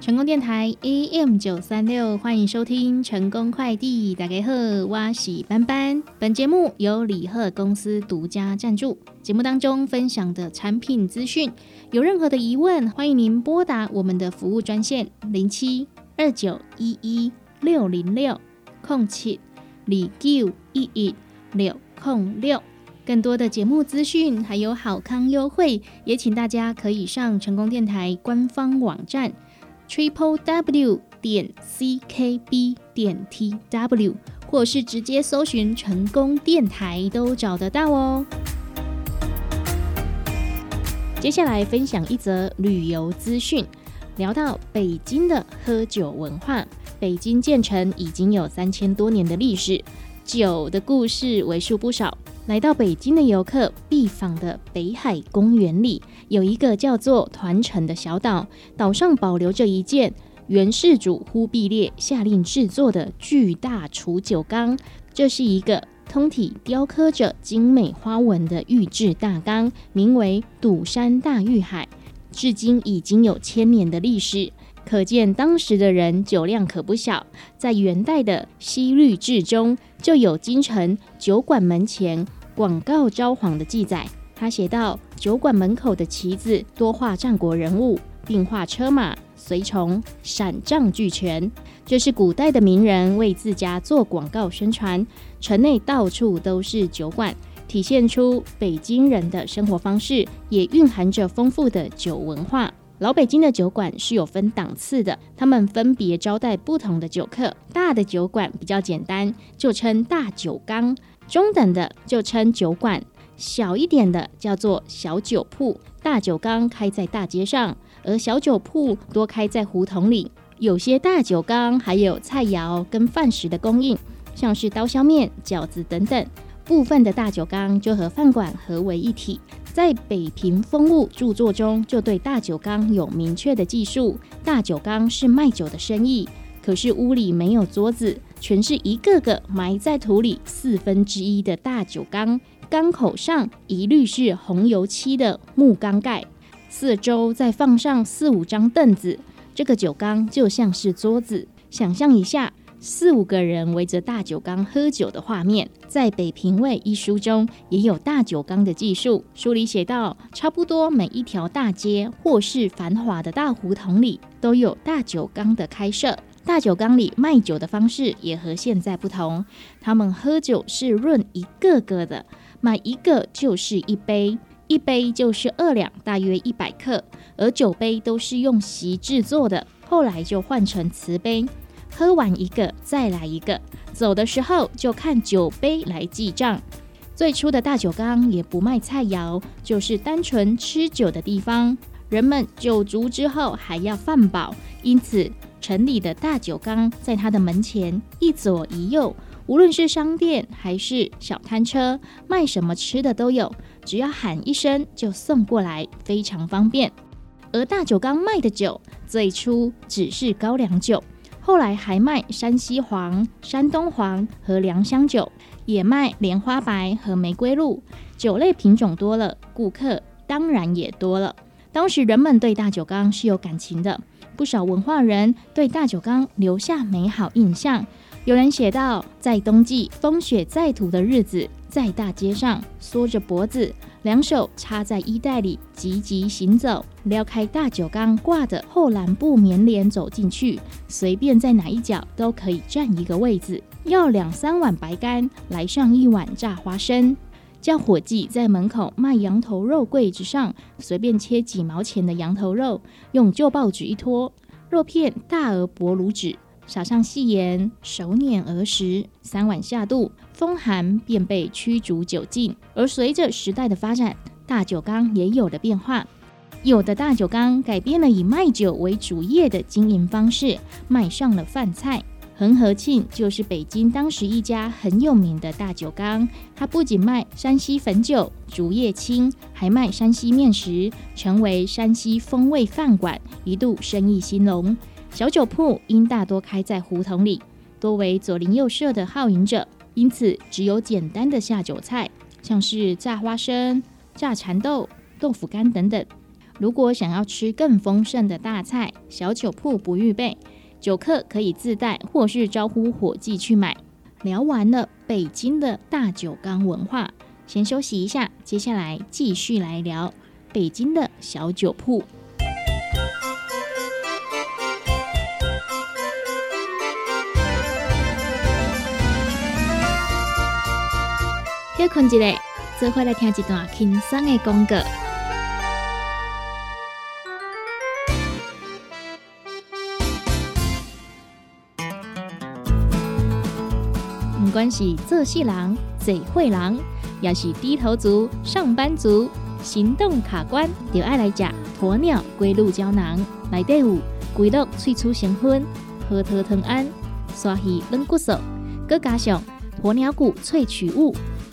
成功电台 AM 九三六，欢迎收听成功快递。大家好，我是班班。本节目由李贺公司独家赞助。节目当中分享的产品资讯，有任何的疑问，欢迎您拨打我们的服务专线零七二九一一六零六空七李九一一六空六。更多的节目资讯还有好康优惠，也请大家可以上成功电台官方网站。Triple w 点 c k b 点 t w，或是直接搜寻成功电台都找得到哦。接下来分享一则旅游资讯，聊到北京的喝酒文化。北京建成已经有三千多年的历史，酒的故事为数不少。来到北京的游客必访的北海公园里，有一个叫做团城的小岛，岛上保留着一件元世祖忽必烈下令制作的巨大储酒缸。这是一个通体雕刻着精美花纹的玉制大缸，名为赌山大玉海，至今已经有千年的历史。可见当时的人酒量可不小。在元代的《西律志》中，就有京城酒馆门前。广告招幌的记载，他写道：酒馆门口的旗子多画战国人物，并画车马、随从、闪仗俱全。这是古代的名人为自家做广告宣传。城内到处都是酒馆，体现出北京人的生活方式，也蕴含着丰富的酒文化。老北京的酒馆是有分档次的，他们分别招待不同的酒客。大的酒馆比较简单，就称大酒缸。中等的就称酒馆，小一点的叫做小酒铺。大酒缸开在大街上，而小酒铺多开在胡同里。有些大酒缸还有菜肴跟饭食的供应，像是刀削面、饺子等等。部分的大酒缸就和饭馆合为一体。在北平风物著作中，就对大酒缸有明确的记述。大酒缸是卖酒的生意，可是屋里没有桌子。全是一个个埋在土里四分之一的大酒缸，缸口上一律是红油漆的木缸盖，四周再放上四五张凳子，这个酒缸就像是桌子。想象一下，四五个人围着大酒缸喝酒的画面。在《北平卫》一书中也有大酒缸的记述，书里写道，差不多每一条大街或是繁华的大胡同里，都有大酒缸的开设。大酒缸里卖酒的方式也和现在不同，他们喝酒是论一个个的，买一个就是一杯，一杯就是二两，大约一百克。而酒杯都是用席制作的，后来就换成瓷杯。喝完一个再来一个，走的时候就看酒杯来记账。最初的大酒缸也不卖菜肴，就是单纯吃酒的地方。人们酒足之后还要饭饱，因此。城里的大酒缸，在他的门前一左一右，无论是商店还是小摊车，卖什么吃的都有，只要喊一声就送过来，非常方便。而大酒缸卖的酒，最初只是高粱酒，后来还卖山西黄、山东黄和良香酒，也卖莲花白和玫瑰露，酒类品种多了，顾客当然也多了。当时人们对大酒缸是有感情的。不少文化人对大酒缸留下美好印象。有人写道，在冬季风雪再土的日子，在大街上缩着脖子，两手插在衣袋里，急急行走，撩开大酒缸挂的厚蓝布棉帘走进去，随便在哪一角都可以占一个位子。要两三碗白干，来上一碗炸花生。叫伙计在门口卖羊头肉柜子上随便切几毛钱的羊头肉，用旧报纸一拖，肉片大而薄如纸，撒上细盐，手捻而食。三碗下肚，风寒便被驱逐酒劲。而随着时代的发展，大酒缸也有了变化，有的大酒缸改变了以卖酒为主业的经营方式，卖上了饭菜。恒和庆就是北京当时一家很有名的大酒缸，它不仅卖山西汾酒、竹叶青，还卖山西面食，成为山西风味饭馆，一度生意兴隆。小酒铺因大多开在胡同里，多为左邻右舍的好饮者，因此只有简单的下酒菜，像是炸花生、炸蚕豆、豆腐干等等。如果想要吃更丰盛的大菜，小酒铺不预备，酒客可以自带或是招呼伙计去买。聊完了北京的大酒缸文化，先休息一下，接下来继续来聊北京的小酒铺。休困一下，做回来听一段轻松的广告。不管是做事人、嘴会人，也是低头族、上班族，行动卡关，就爱来吃鸵鸟龟鹿胶囊。内底有龟鹿萃取成分，核桃藤胺、刷鱼软骨素，佮加上鸵鸟骨萃取物，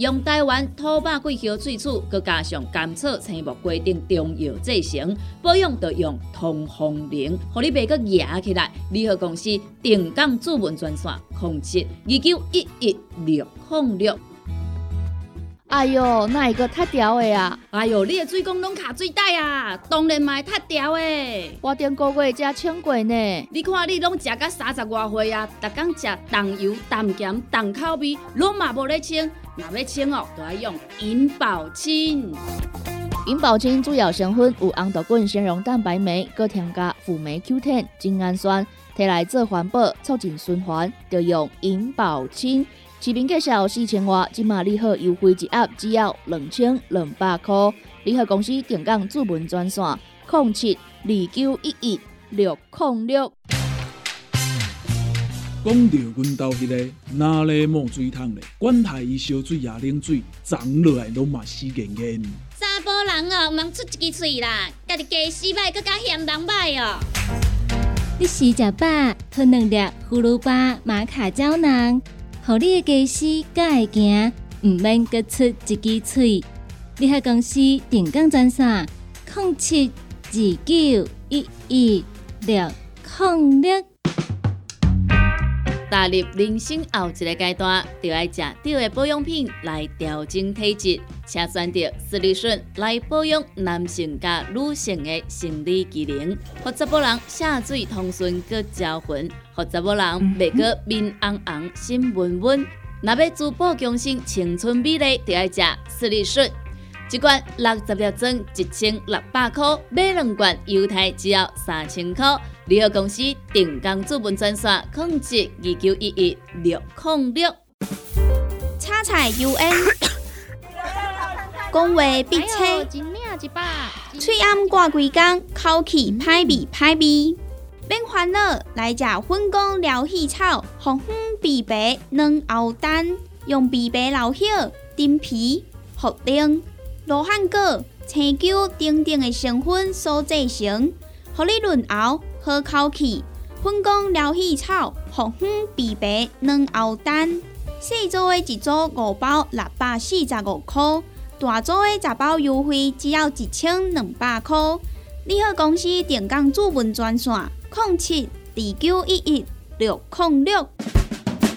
用台湾土白桂花萃取，佮加上甘草、青木规定中药制成，保养要用通风灵，互你袂佮压起来。联合公司定岗主文专线：控制二九一一六零六。哎哟，那一个太屌的啊！哎哟，你的水工拢卡水袋啊，当然嘛太屌的。我顶个月才称过呢。你看你拢食到三十外岁啊，逐工食重油、重咸、重口味，拢嘛无咧清。若要清哦，就要用银保清。银保清主要成分有红豆根、纤溶蛋白酶，搁添加辅酶 Q10、精氨酸，摕来做环保、促进循环，就用银保清。市面介绍四千瓦，今马利好优惠一盒只要两千两百块。利好公司定岗主文专线：零七二九一一六零六。讲到阮兜迄个哪里冒水桶咧？管他伊烧水也冷水，长落来拢嘛死乾乾。查甫人哦，毋通出一支嘴啦，家己家洗歹，更加嫌人歹哦。你食食饱，吞两粒葫芦巴、玛卡胶囊。互你的家私才会行，毋免各出一支喙。你害公司定岗专线：零七二九一一六零六。踏入人生后一个阶段，就要食对的保养品来调整体质，请选择斯利顺来保养男性加女性的生理机能，或者某人下水通顺个招魂，或者某人袂个面红红心温温。若要珠宝强身、青春美丽，就要食斯利顺。一罐六十粒装，一千六百块；买两罐，犹太只要三千块。旅游公司定岗资本专线：控制二九一一六零六。叉菜 U N，讲话必切，嘴暗挂几工，口气歹味歹味。免烦恼，来食粉工疗气草，红粉枇杷软熬蛋，用枇杷老叶、丁皮、茯苓。罗汉果、青椒等等的成分所制成，互你润喉好口气。粉工疗气草、红粉枇杷软熬蛋，细组的一组五包六百四十五块，大组的十包优惠只要一千两百块。你好，公司电工主文专线：零七二九一一六零六。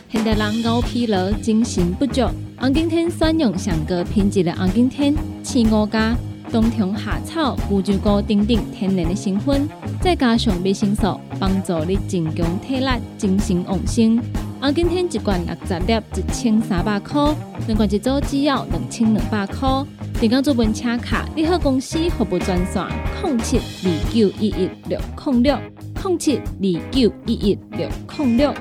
现代人熬疲劳，精神不足。红景天选用上个品质的红景天，青五加冬虫夏草、乌鸡菇等等天然的成分，再加上维生素，帮助你增强体力、精神旺盛。红景天一罐六十粒，一千三百块；两罐一组只要两千两百块。电工做本车卡，你好公司服务专线：零七二九一一六零六零七二九一一六零六。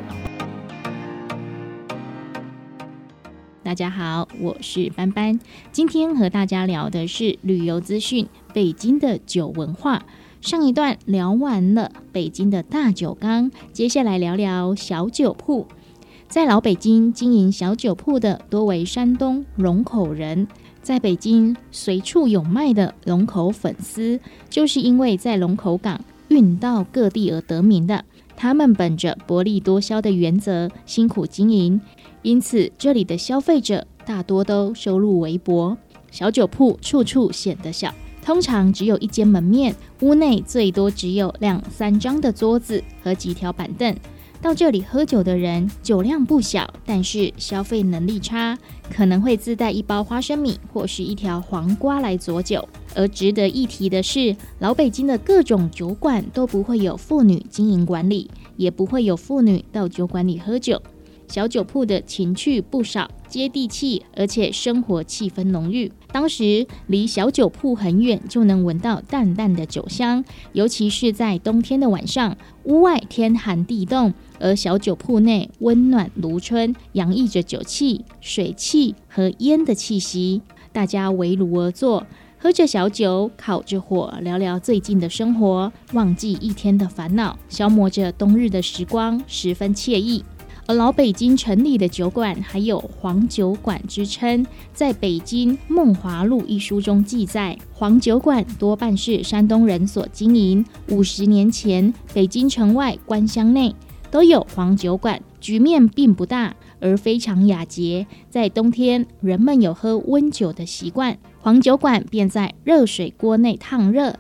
大家好，我是班班。今天和大家聊的是旅游资讯，北京的酒文化。上一段聊完了北京的大酒缸，接下来聊聊小酒铺。在老北京经营小酒铺的多为山东龙口人，在北京随处有卖的龙口粉丝，就是因为在龙口港运到各地而得名的。他们本着薄利多销的原则，辛苦经营，因此这里的消费者大多都收入微薄。小酒铺处处显得小，通常只有一间门面，屋内最多只有两三张的桌子和几条板凳。到这里喝酒的人酒量不小，但是消费能力差，可能会自带一包花生米或是一条黄瓜来佐酒。而值得一提的是，老北京的各种酒馆都不会有妇女经营管理，也不会有妇女到酒馆里喝酒。小酒铺的情趣不少，接地气，而且生活气氛浓郁。当时离小酒铺很远，就能闻到淡淡的酒香，尤其是在冬天的晚上，屋外天寒地冻，而小酒铺内温暖如春，洋溢着酒气、水汽和烟的气息。大家围炉而坐，喝着小酒，烤着火，聊聊最近的生活，忘记一天的烦恼，消磨着冬日的时光，十分惬意。而老北京城里的酒馆还有黄酒馆之称，在北京《梦华录》一书中记载，黄酒馆多半是山东人所经营。五十年前，北京城外官乡内都有黄酒馆，局面并不大，而非常雅洁。在冬天，人们有喝温酒的习惯，黄酒馆便在热水锅内烫热，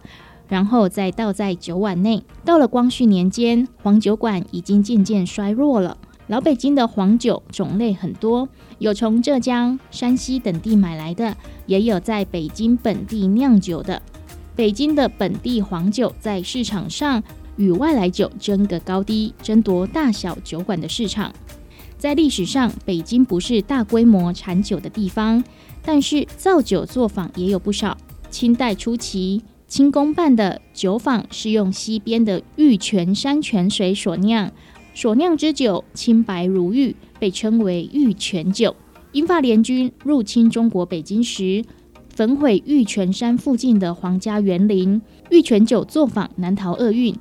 然后再倒在酒碗内。到了光绪年间，黄酒馆已经渐渐衰弱了。老北京的黄酒种类很多，有从浙江、山西等地买来的，也有在北京本地酿酒的。北京的本地黄酒在市场上与外来酒争个高低，争夺大小酒馆的市场。在历史上，北京不是大规模产酒的地方，但是造酒作坊也有不少。清代初期，清宫办的酒坊是用西边的玉泉山泉水所酿。所酿之酒清白如玉，被称为玉泉酒。英法联军入侵中国北京时，焚毁玉泉山附近的皇家园林，玉泉酒作坊难逃厄运，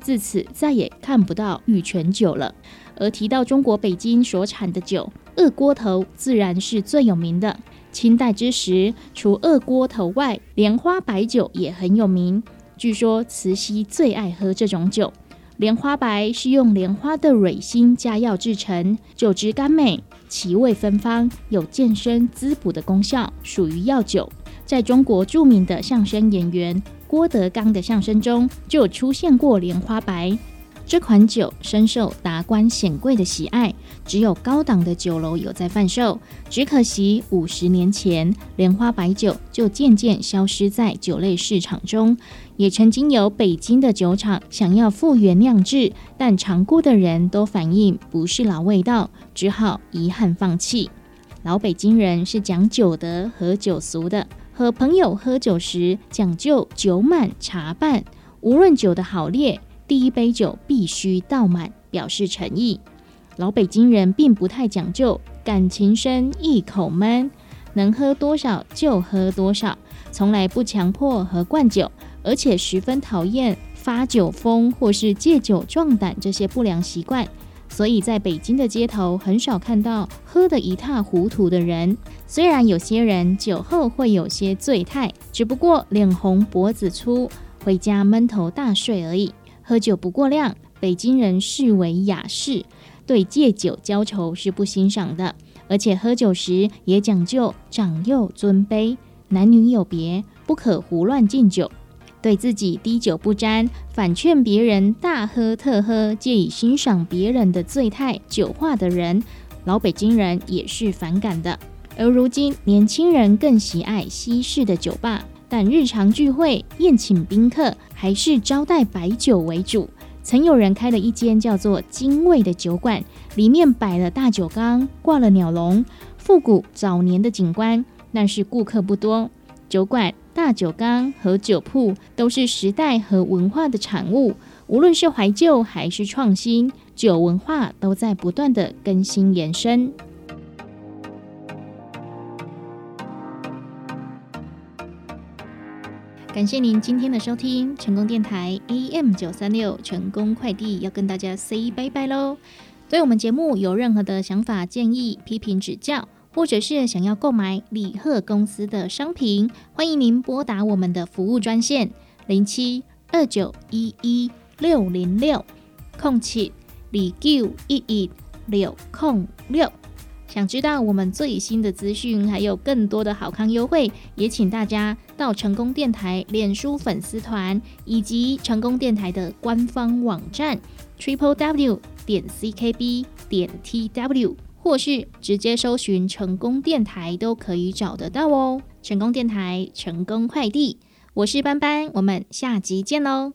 自此再也看不到玉泉酒了。而提到中国北京所产的酒，二锅头自然是最有名的。清代之时，除二锅头外，莲花白酒也很有名。据说慈禧最爱喝这种酒。莲花白是用莲花的蕊心加药制成，酒质甘美，其味芬芳，有健身滋补的功效，属于药酒。在中国著名的相声演员郭德纲的相声中，就出现过莲花白。这款酒深受达官显贵的喜爱，只有高档的酒楼有在贩售。只可惜五十年前，莲花白酒就渐渐消失在酒类市场中。也曾经有北京的酒厂想要复原酿制，但尝过的人都反映不是老味道，只好遗憾放弃。老北京人是讲酒德和酒俗的，和朋友喝酒时讲究酒满茶半，无论酒的好劣。第一杯酒必须倒满，表示诚意。老北京人并不太讲究，感情深，一口闷，能喝多少就喝多少，从来不强迫和灌酒，而且十分讨厌发酒疯或是借酒壮胆这些不良习惯。所以在北京的街头，很少看到喝得一塌糊涂的人。虽然有些人酒后会有些醉态，只不过脸红脖子粗，回家闷头大睡而已。喝酒不过量，北京人视为雅事，对借酒浇愁是不欣赏的。而且喝酒时也讲究长幼尊卑，男女有别，不可胡乱敬酒。对自己滴酒不沾，反劝别人大喝特喝，借以欣赏别人的醉态酒话的人，老北京人也是反感的。而如今年轻人更喜爱西式的酒吧。但日常聚会、宴请宾客，还是招待白酒为主。曾有人开了一间叫做“精卫”的酒馆，里面摆了大酒缸，挂了鸟笼，复古早年的景观，但是顾客不多。酒馆、大酒缸和酒铺都是时代和文化的产物，无论是怀旧还是创新，酒文化都在不断的更新延伸。感谢您今天的收听，成功电台 AM 九三六，成功快递要跟大家 say 拜拜喽。对我们节目有任何的想法、建议、批评指教，或者是想要购买李贺公司的商品，欢迎您拨打我们的服务专线零七二九一一六零六空七二九一一六空六。想知道我们最新的资讯，还有更多的好康优惠，也请大家到成功电台脸书粉丝团以及成功电台的官方网站 triple w 点 c k b 点 t w，或是直接搜寻成功电台都可以找得到哦。成功电台，成功快递，我是班班，我们下集见喽。